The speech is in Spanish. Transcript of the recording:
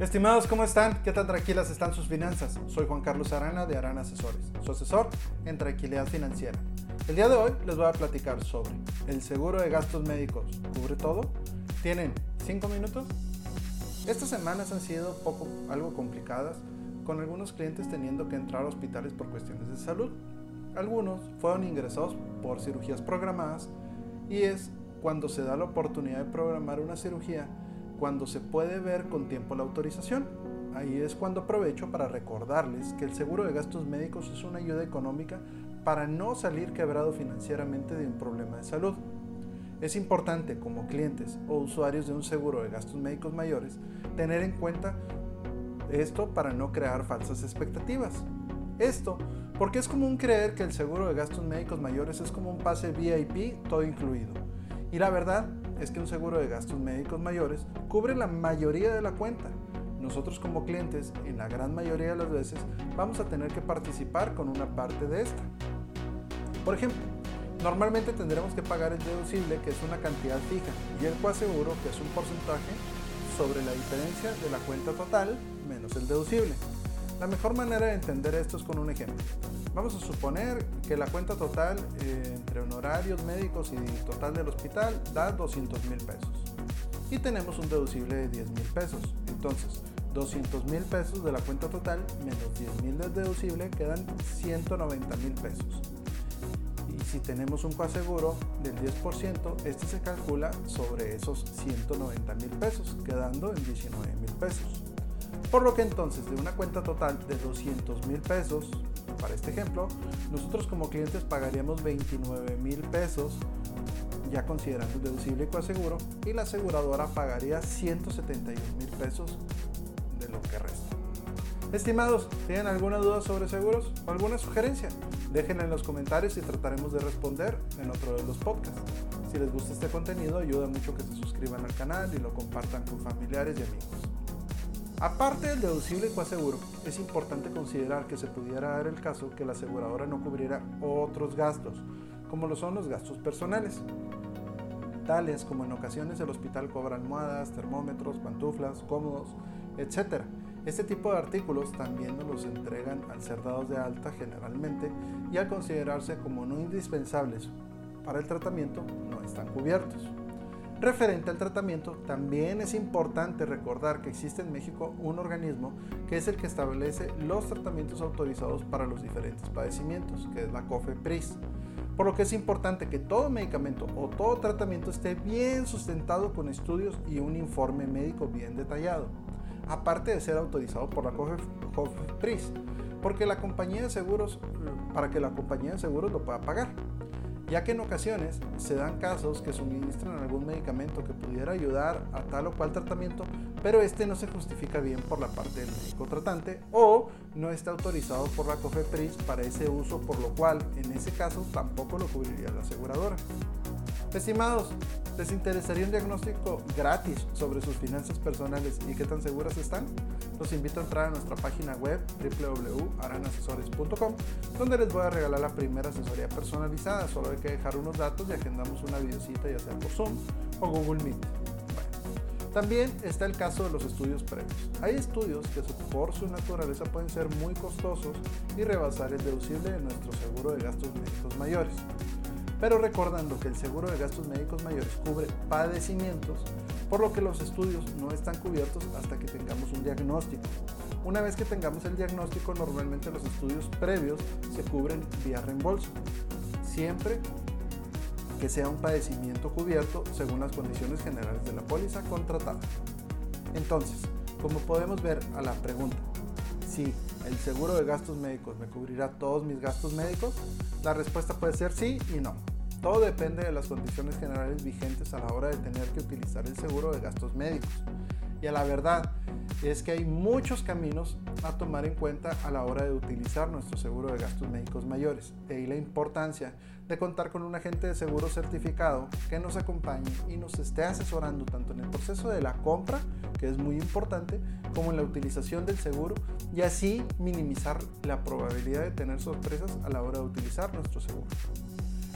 Estimados, ¿cómo están? ¿Qué tan tranquilas están sus finanzas? Soy Juan Carlos Arana de Arana Asesores, su asesor en tranquilidad financiera. El día de hoy les voy a platicar sobre el seguro de gastos médicos. ¿Cubre todo? ¿Tienen 5 minutos? Estas semanas han sido poco, algo complicadas, con algunos clientes teniendo que entrar a hospitales por cuestiones de salud. Algunos fueron ingresados por cirugías programadas y es cuando se da la oportunidad de programar una cirugía cuando se puede ver con tiempo la autorización. Ahí es cuando aprovecho para recordarles que el seguro de gastos médicos es una ayuda económica para no salir quebrado financieramente de un problema de salud. Es importante como clientes o usuarios de un seguro de gastos médicos mayores tener en cuenta esto para no crear falsas expectativas. Esto porque es común creer que el seguro de gastos médicos mayores es como un pase VIP todo incluido. Y la verdad es que un seguro de gastos médicos mayores cubre la mayoría de la cuenta. Nosotros como clientes, en la gran mayoría de las veces, vamos a tener que participar con una parte de esta. Por ejemplo, normalmente tendremos que pagar el deducible, que es una cantidad fija, y el coaseguro, que es un porcentaje sobre la diferencia de la cuenta total menos el deducible. La mejor manera de entender esto es con un ejemplo. Vamos a suponer que la cuenta total eh, entre honorarios médicos y total del hospital da 200 mil pesos. Y tenemos un deducible de 10 mil pesos. Entonces, 200 mil pesos de la cuenta total menos 10 mil del deducible quedan 190 mil pesos. Y si tenemos un coaseguro del 10%, este se calcula sobre esos 190 mil pesos, quedando en 19 mil pesos. Por lo que entonces de una cuenta total de 200 mil pesos, para este ejemplo, nosotros como clientes pagaríamos 29 mil pesos, ya considerando el deducible y coaseguro, y la aseguradora pagaría 171 mil pesos de lo que resta. Estimados, ¿tienen alguna duda sobre seguros o alguna sugerencia? Déjenla en los comentarios y trataremos de responder en otro de los podcasts. Si les gusta este contenido, ayuda mucho que se suscriban al canal y lo compartan con familiares y amigos. Aparte del deducible coaseguro, es importante considerar que se pudiera dar el caso que la aseguradora no cubriera otros gastos, como lo son los gastos personales, tales como en ocasiones el hospital cobra almohadas, termómetros, pantuflas, cómodos, etc. Este tipo de artículos también nos los entregan al ser dados de alta generalmente y al considerarse como no indispensables para el tratamiento no están cubiertos. Referente al tratamiento, también es importante recordar que existe en México un organismo que es el que establece los tratamientos autorizados para los diferentes padecimientos, que es la COFEPRIS. Por lo que es importante que todo medicamento o todo tratamiento esté bien sustentado con estudios y un informe médico bien detallado, aparte de ser autorizado por la COFEPRIS, porque la compañía de seguros, para que la compañía de seguros lo pueda pagar ya que en ocasiones se dan casos que suministran algún medicamento que pudiera ayudar a tal o cual tratamiento, pero este no se justifica bien por la parte del médico tratante o no está autorizado por la COFEPRIS para ese uso, por lo cual en ese caso tampoco lo cubriría la aseguradora. Estimados, ¿les interesaría un diagnóstico gratis sobre sus finanzas personales y qué tan seguras están? Los invito a entrar a nuestra página web www.aranasesores.com donde les voy a regalar la primera asesoría personalizada. Solo hay que dejar unos datos y agendamos una videocita ya sea por Zoom o Google Meet. También está el caso de los estudios previos. Hay estudios que por su naturaleza pueden ser muy costosos y rebasar el deducible de nuestro seguro de gastos médicos mayores pero recordando que el seguro de gastos médicos mayores cubre padecimientos, por lo que los estudios no están cubiertos hasta que tengamos un diagnóstico. Una vez que tengamos el diagnóstico, normalmente los estudios previos se cubren vía reembolso, siempre que sea un padecimiento cubierto según las condiciones generales de la póliza contratada. Entonces, como podemos ver a la pregunta, si el seguro de gastos médicos me cubrirá todos mis gastos médicos, la respuesta puede ser sí y no. Todo depende de las condiciones generales vigentes a la hora de tener que utilizar el seguro de gastos médicos. Y a la verdad es que hay muchos caminos a tomar en cuenta a la hora de utilizar nuestro seguro de gastos médicos mayores. De ahí la importancia de contar con un agente de seguro certificado que nos acompañe y nos esté asesorando tanto en el proceso de la compra, que es muy importante, como en la utilización del seguro y así minimizar la probabilidad de tener sorpresas a la hora de utilizar nuestro seguro.